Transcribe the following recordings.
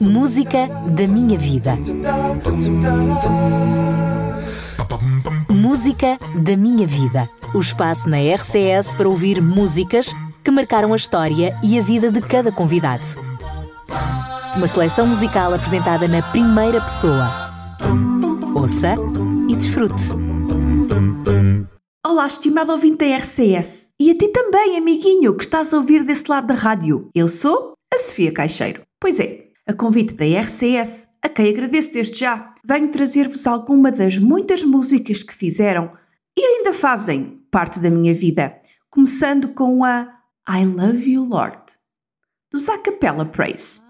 Música da minha vida. Música da minha vida. O espaço na RCS para ouvir músicas que marcaram a história e a vida de cada convidado. Uma seleção musical apresentada na primeira pessoa. Ouça e desfrute. Olá, estimado ouvinte da RCS. E a ti também, amiguinho, que estás a ouvir desse lado da rádio. Eu sou a Sofia Caixeiro. Pois é, a convite da RCS, a quem agradeço desde já, venho trazer-vos alguma das muitas músicas que fizeram e ainda fazem parte da minha vida, começando com a I Love You Lord, dos Acapella Praise.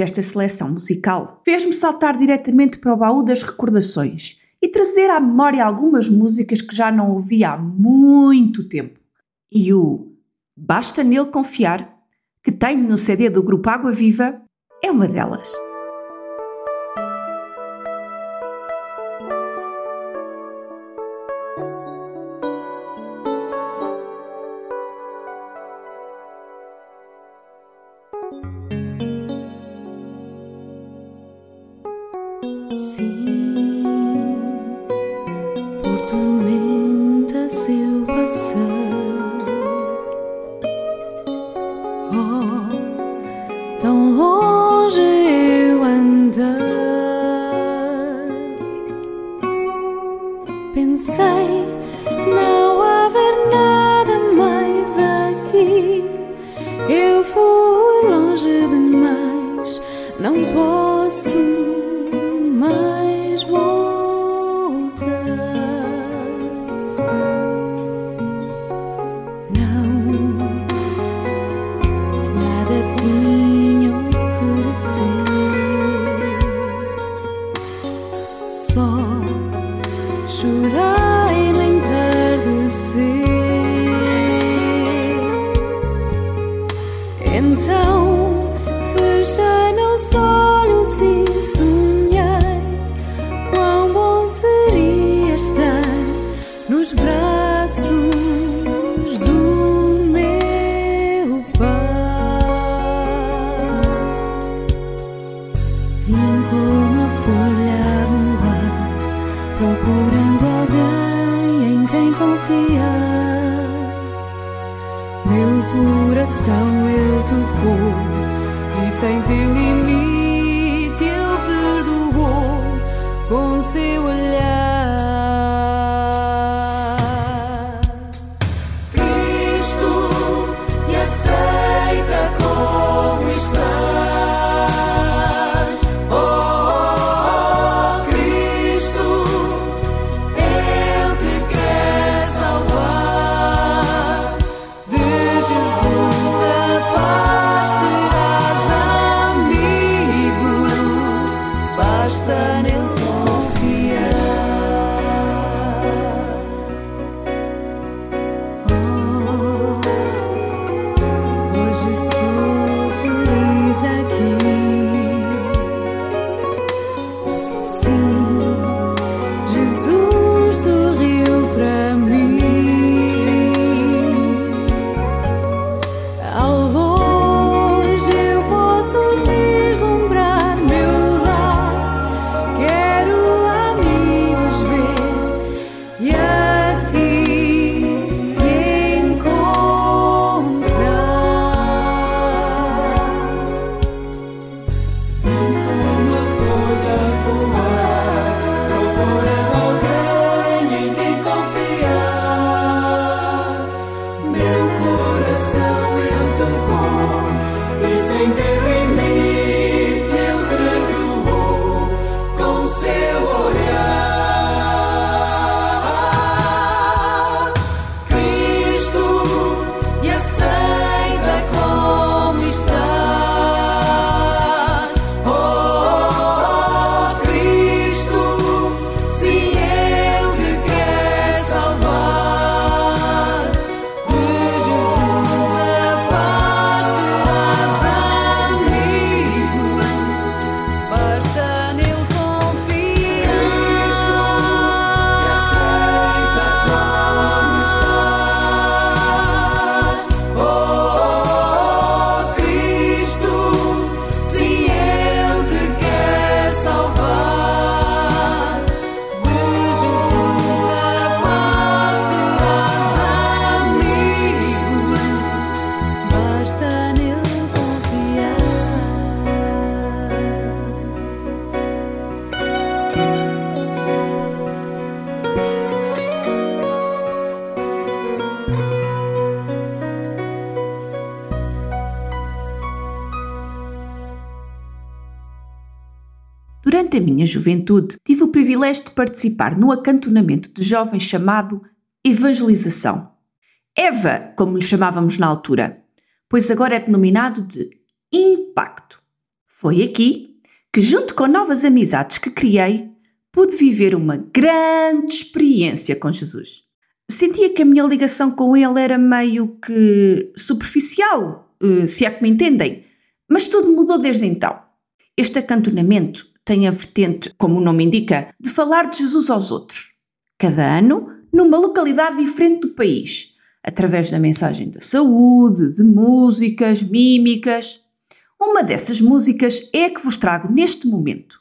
Esta seleção musical fez-me saltar diretamente para o baú das recordações e trazer à memória algumas músicas que já não ouvi há muito tempo. E o Basta Nele Confiar, que tenho no CD do Grupo Água Viva, é uma delas. Durante a minha juventude, tive o privilégio de participar no acantonamento de jovens chamado Evangelização. EVA, como lhe chamávamos na altura, pois agora é denominado de Impacto. Foi aqui que, junto com novas amizades que criei, pude viver uma grande experiência com Jesus. Sentia que a minha ligação com ele era meio que superficial, eh, se é que me entendem, mas tudo mudou desde então. Este acantonamento tem a vertente, como o nome indica, de falar de Jesus aos outros. Cada ano, numa localidade diferente do país, através da mensagem da saúde, de músicas, mímicas. Uma dessas músicas é a que vos trago neste momento.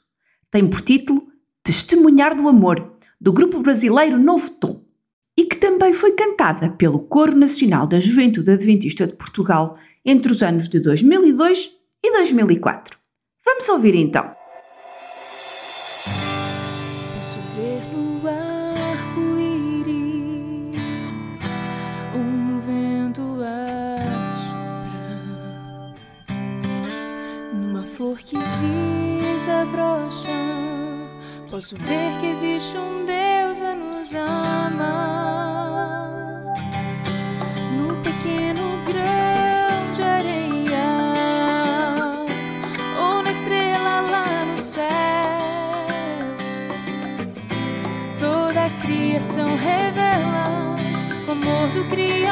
Tem por título Testemunhar do Amor, do grupo brasileiro Novo Tom, e que também foi cantada pelo Coro Nacional da Juventude Adventista de Portugal entre os anos de 2002 e 2004. Vamos ouvir então. Que desabrocha. Posso ver que existe um Deus a nos amar no pequeno grão de areia ou na estrela lá no céu. Toda a criação revela o amor do Criador.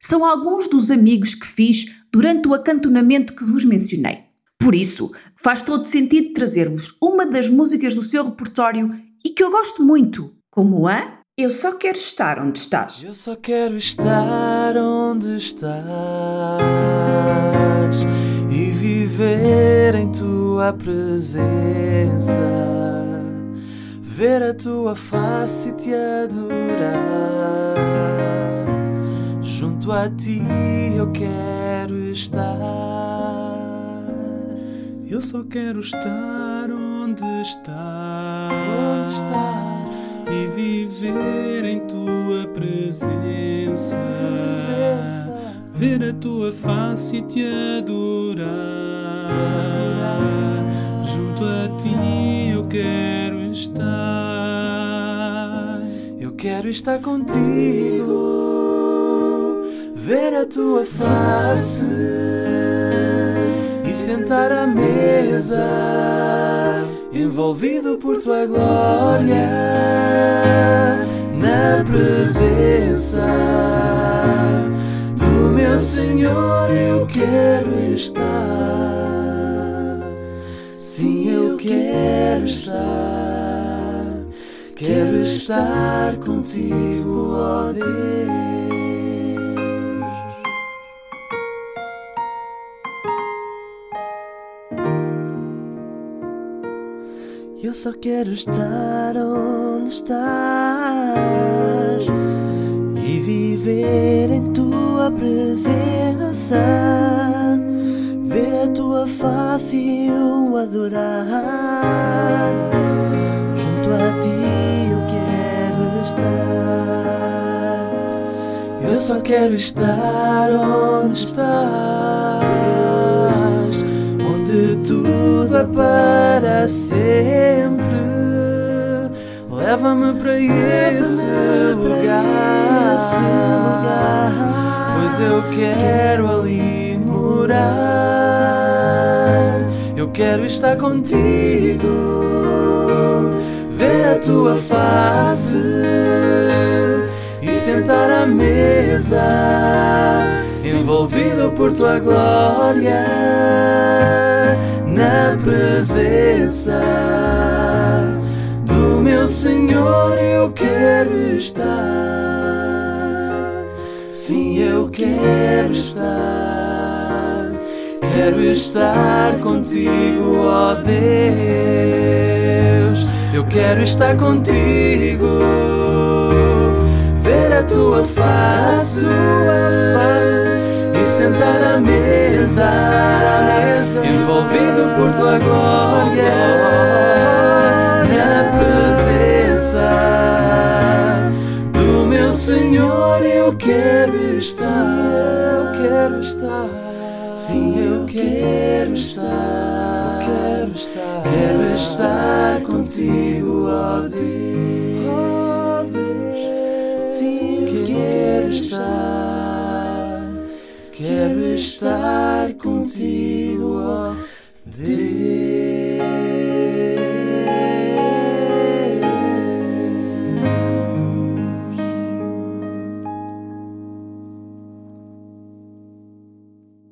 São alguns dos amigos que fiz durante o acantonamento que vos mencionei. Por isso, faz todo sentido trazer-vos uma das músicas do seu repertório e que eu gosto muito, como a Eu Só Quero Estar Onde Estás. Eu só quero estar onde estás e viver em tua presença, ver a tua face e te adorar. Junto a ti eu quero estar. Eu só quero estar onde estás, Onde estás? e viver em tua presença, Presença. ver a tua face e te adorar. Junto a ti eu quero estar. Eu quero estar contigo, a tua face e sentar à mesa, envolvido por tua glória, na presença do meu Senhor. Eu quero estar, sim, eu quero estar. Quero estar contigo, ó Deus. Eu só quero estar onde estás e viver em tua presença, ver a tua face e o adorar. Junto a ti eu quero estar. Eu só quero estar onde estás, tudo é para sempre. Leva-me para esse lugar, pois eu quero ali morar. Eu quero estar contigo, ver a tua face e sentar à mesa, envolvido por tua glória, presença do meu Senhor. Eu quero estar, sim, eu quero estar. Quero estar contigo, ó Deus. Eu quero estar contigo, ver a tua face, tua face sentar à mesa, envolvido por tua glória, na presença do meu Senhor. Eu quero estar, eu quero estar. Sim, eu quero estar, quero estar, quero estar contigo, ó Deus. Sim, eu quero estar, quero estar contigo, ó Deus.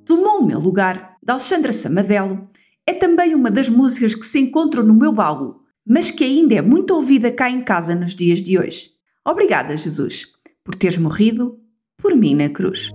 Tomou o meu lugar, de Alexandra Samadelo, é também uma das músicas que se encontram no meu baú, mas que ainda é muito ouvida cá em casa nos dias de hoje. Obrigada, Jesus, por teres morrido por mim na cruz.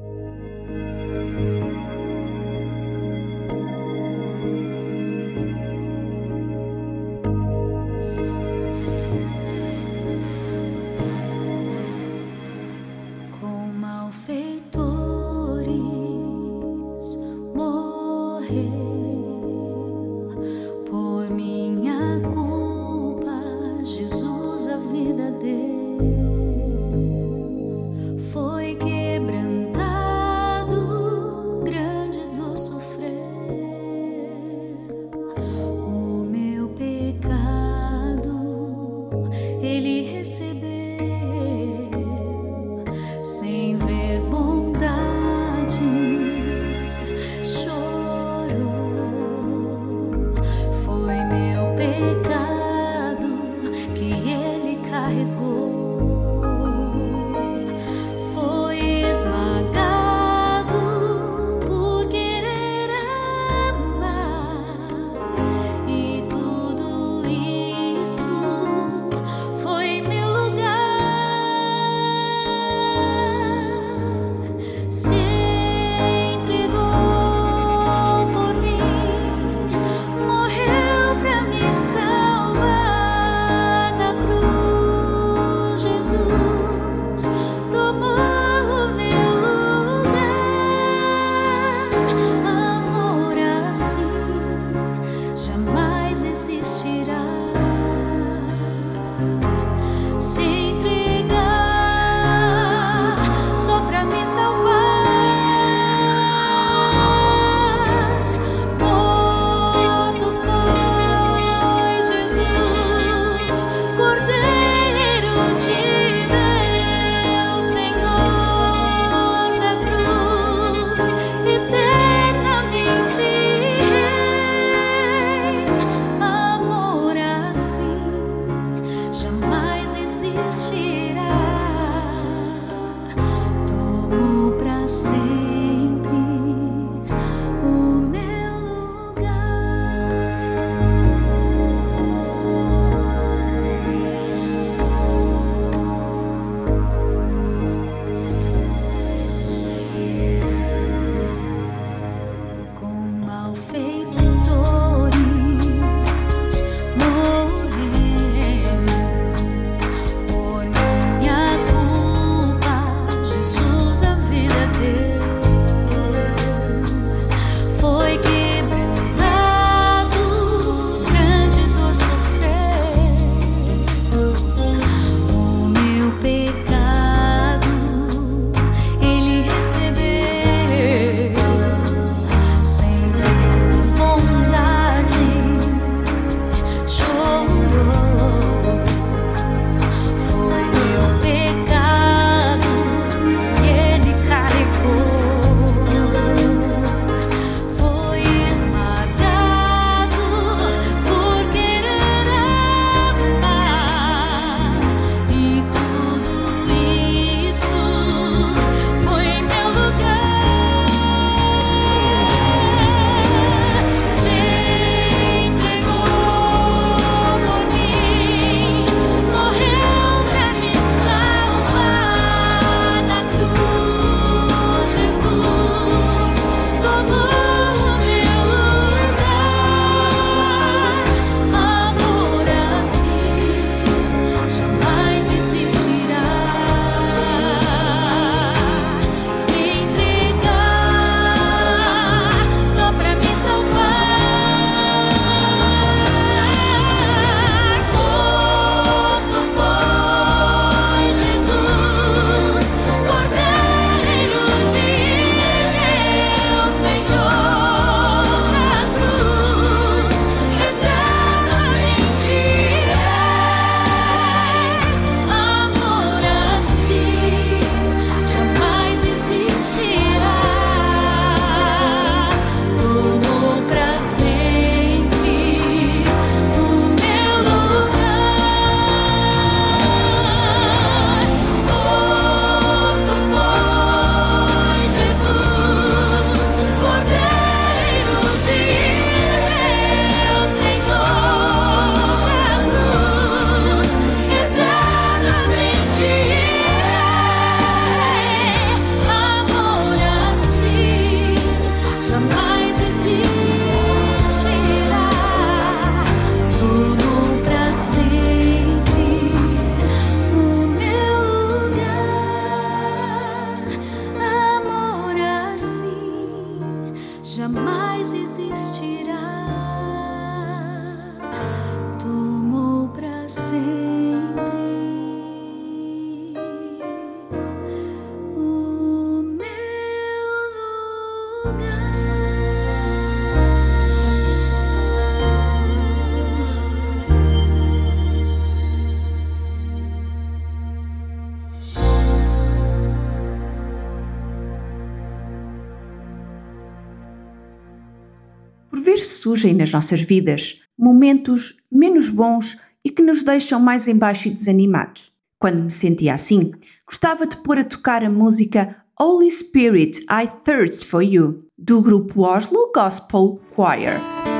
surgem nas nossas vidas, momentos menos bons e que nos deixam mais embaixo e desanimados. Quando me sentia assim, gostava de pôr a tocar a música Holy Spirit, I Thirst for You, do grupo Oslo Gospel Choir.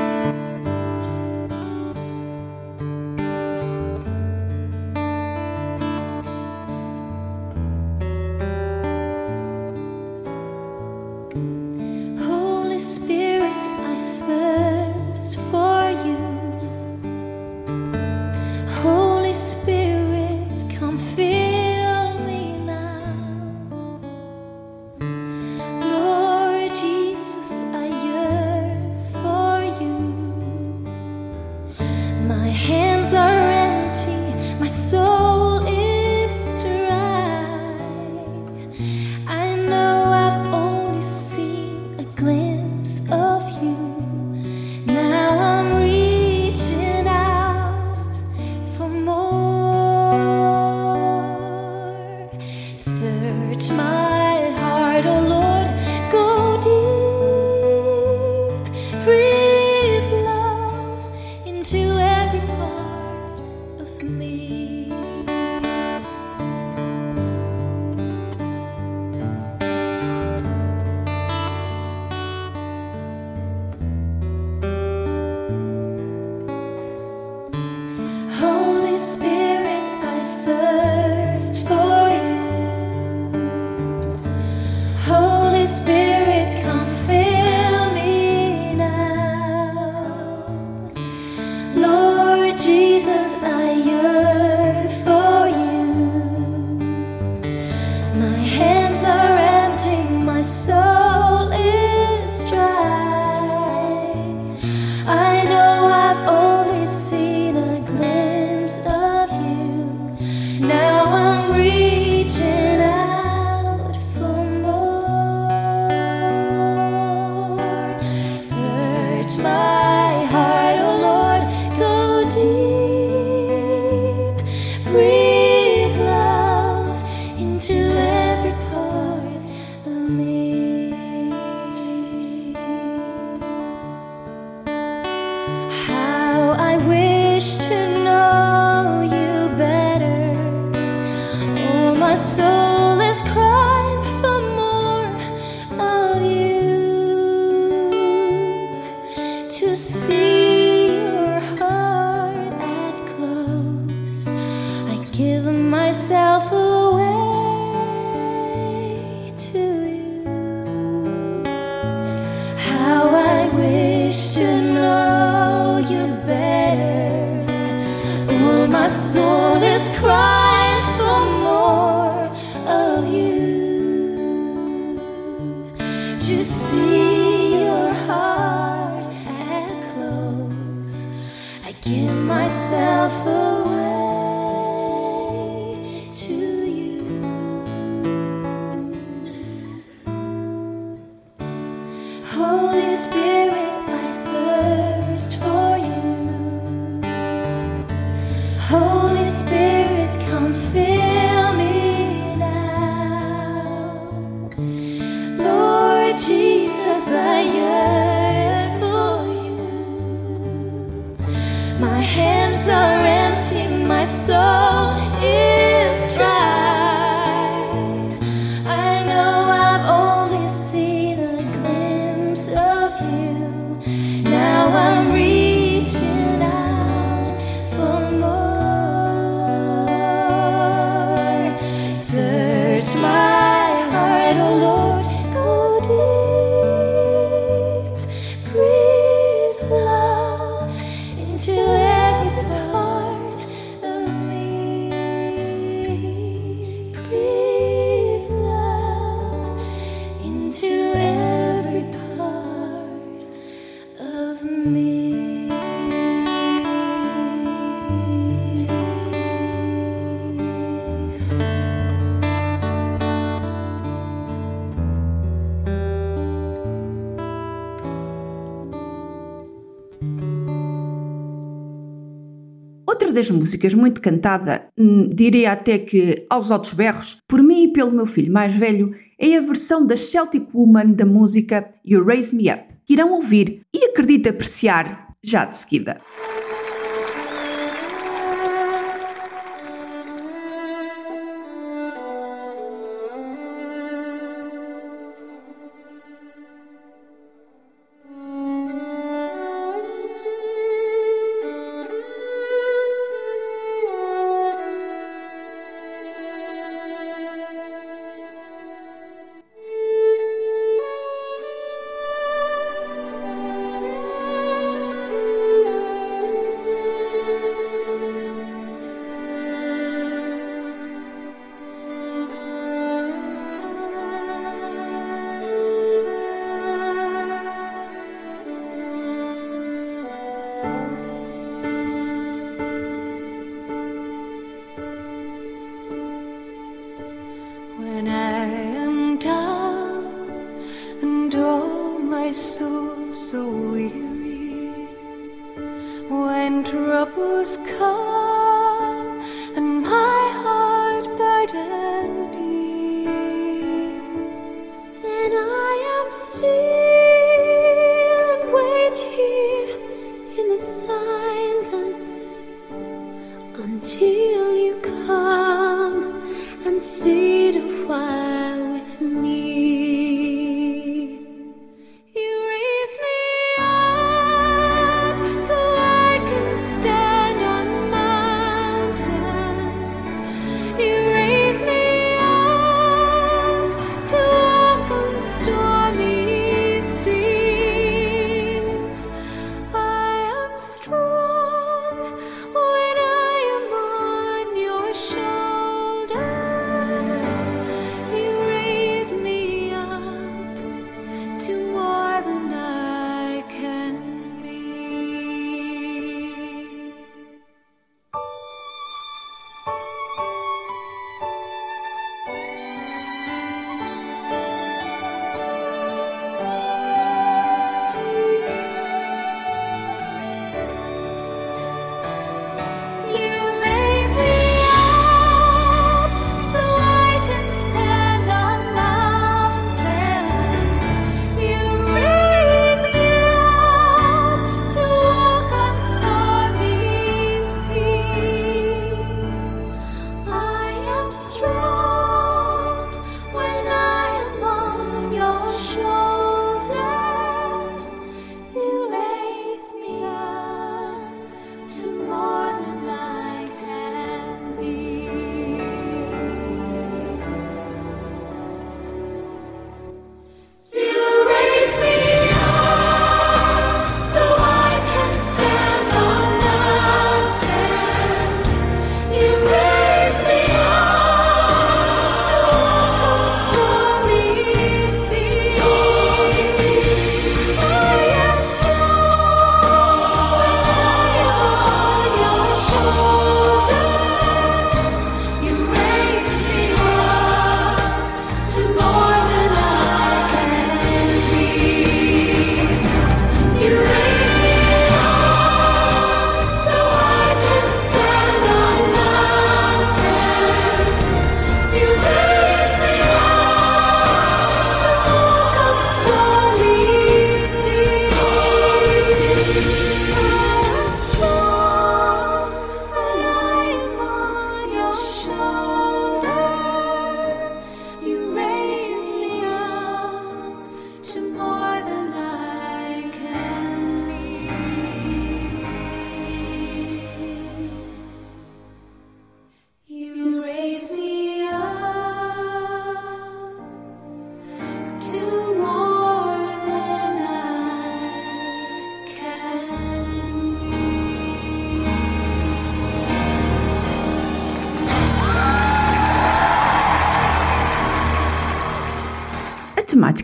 hands are empty, my soul is dry. Músicas muito cantada, hum, diria até que aos altos berros, por mim e pelo meu filho mais velho, é a versão da Celtic Woman da música You Raise Me Up, que irão ouvir e acredito apreciar já de seguida.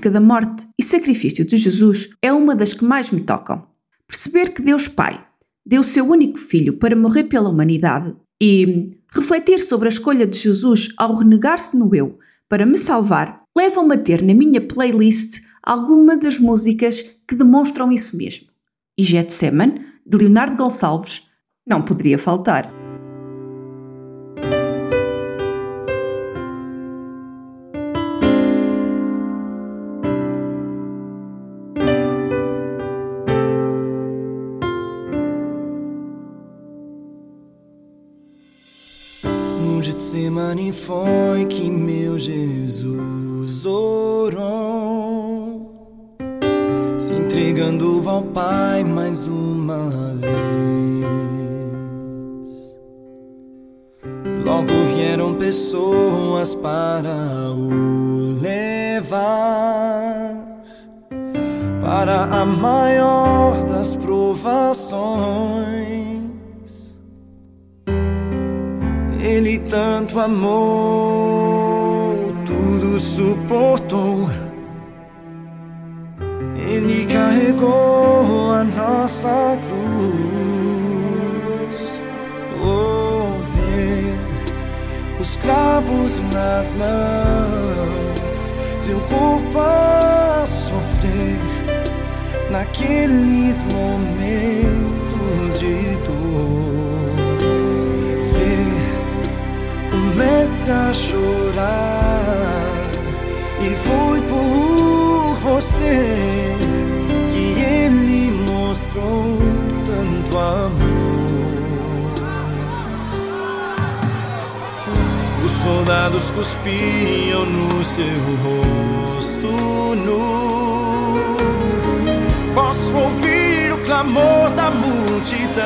Temática da morte e sacrifício de Jesus é uma das que mais me tocam. Perceber que Deus Pai deu seu único filho para morrer pela humanidade e refletir sobre a escolha de Jesus ao renegar-se no eu para me salvar levam-me a ter na minha playlist alguma das músicas que demonstram isso mesmo. E Getseman, de Leonardo Gonçalves, não poderia faltar. Getsemane foi que meu Jesus orou, se entregando ao Pai mais uma vez. Logo vieram pessoas para o levar para a maior das provações. Ele tanto amou, tudo suportou. Ele carregou a nossa cruz. Oh, ver os cravos nas mãos, seu corpo a sofrer naqueles momentos de dor. Mestre a chorar. E foi por você que ele mostrou tanto amor. Os soldados cuspiam no seu rosto nu. Posso ouvir o clamor da multidão.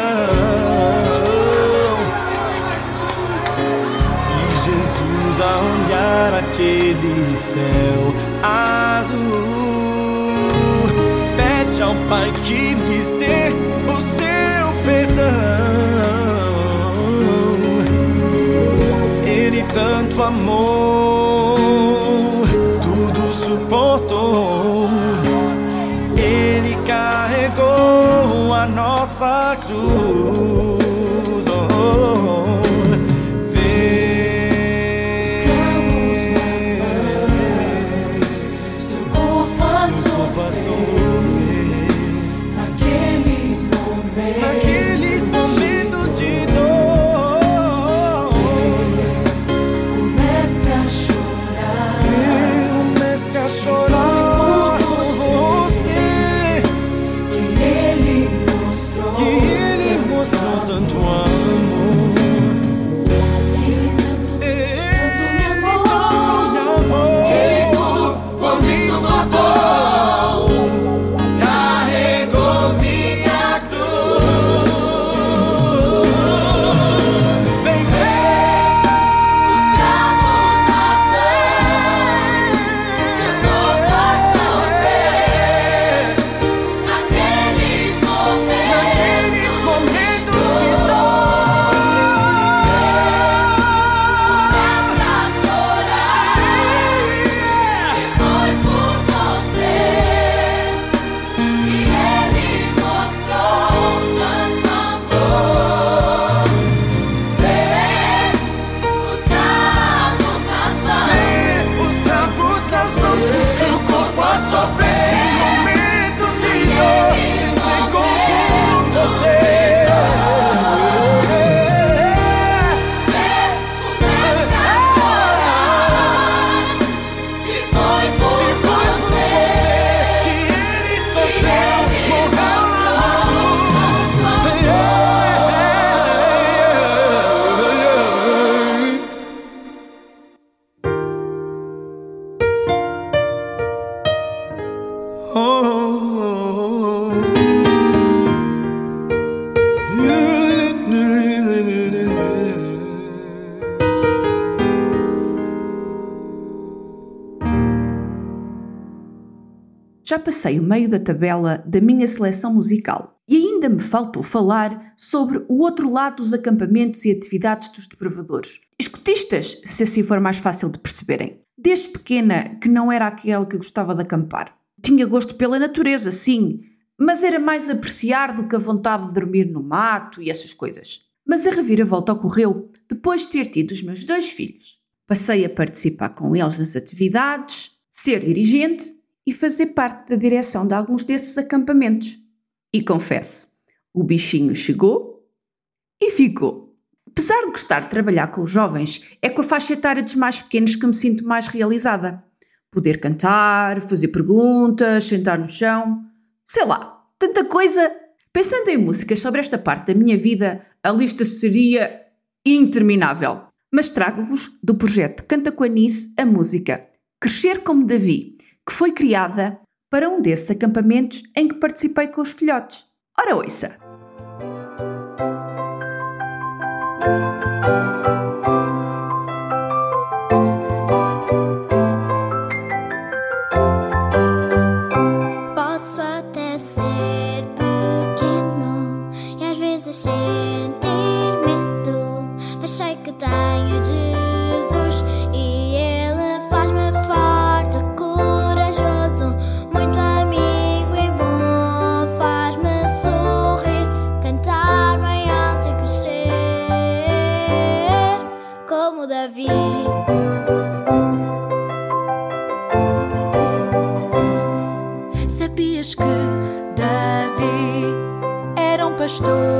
Jesus a olhar aquele céu azul. Pede ao Pai que lhes dê o seu perdão. Ele tanto amou, tudo suportou. Ele carregou a nossa cruz. Passei o meio da tabela da minha seleção musical e ainda me faltou falar sobre o outro lado dos acampamentos e atividades dos depravadores. Escotistas, se assim for mais fácil de perceberem. Desde pequena que não era aquele que gostava de acampar. Tinha gosto pela natureza, sim, mas era mais apreciar do que a vontade de dormir no mato e essas coisas. Mas a reviravolta ocorreu depois de ter tido os meus dois filhos. Passei a participar com eles nas atividades, ser dirigente e fazer parte da direção de alguns desses acampamentos. E confesso, o bichinho chegou e ficou. Apesar de gostar de trabalhar com os jovens, é com a faixa etária dos mais pequenos que me sinto mais realizada. Poder cantar, fazer perguntas, sentar no chão, sei lá, tanta coisa. Pensando em músicas sobre esta parte da minha vida, a lista seria interminável. Mas trago-vos do projeto Canta com Anice a música Crescer como Davi, que foi criada para um desses acampamentos em que participei com os filhotes. Ora, ouça! estou.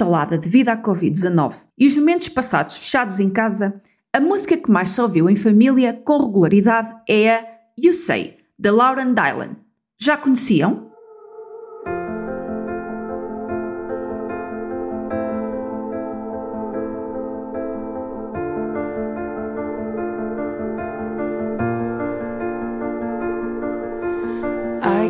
instalada devido à Covid-19 e os momentos passados fechados em casa, a música que mais se ouviu em família com regularidade é a You Say, de Lauren Dylan. Já conheciam?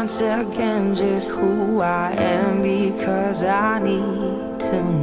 once again just who I am because I need to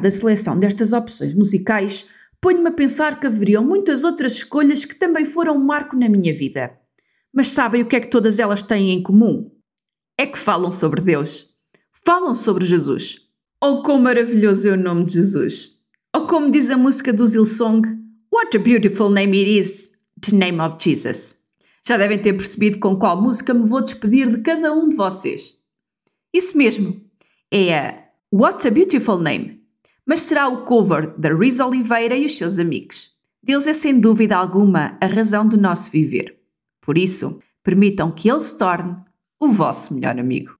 ter terminado a seleção destas opções musicais, ponho-me a pensar que haveriam muitas outras escolhas que também foram um marco na minha vida. Mas sabem o que é que todas elas têm em comum? É que falam sobre Deus. Falam sobre Jesus. Oh, quão maravilhoso é o nome de Jesus! Ou como diz a música do Zilsong, What a beautiful name it is, the name of Jesus. Já devem ter percebido com qual música me vou despedir de cada um de vocês. Isso mesmo, é a What a Beautiful Name, mas será o cover da Riz Oliveira e os seus amigos. Deus é sem dúvida alguma a razão do nosso viver. Por isso, permitam que Ele se torne o vosso melhor amigo.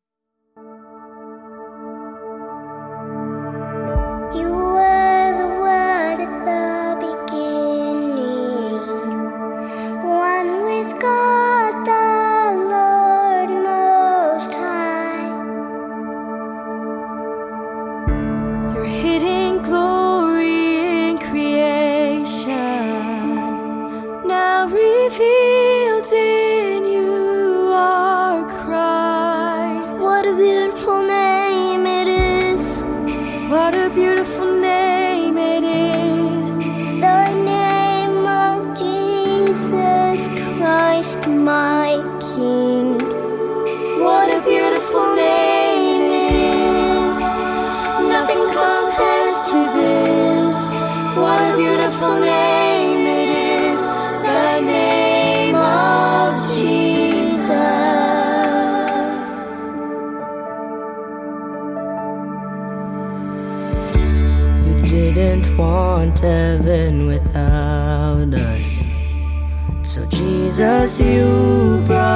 You brought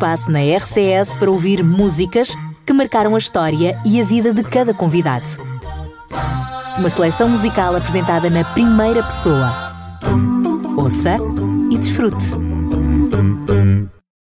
espaço na RCS para ouvir músicas que marcaram a história e a vida de cada convidado. Uma seleção musical apresentada na primeira pessoa. Ouça e desfrute.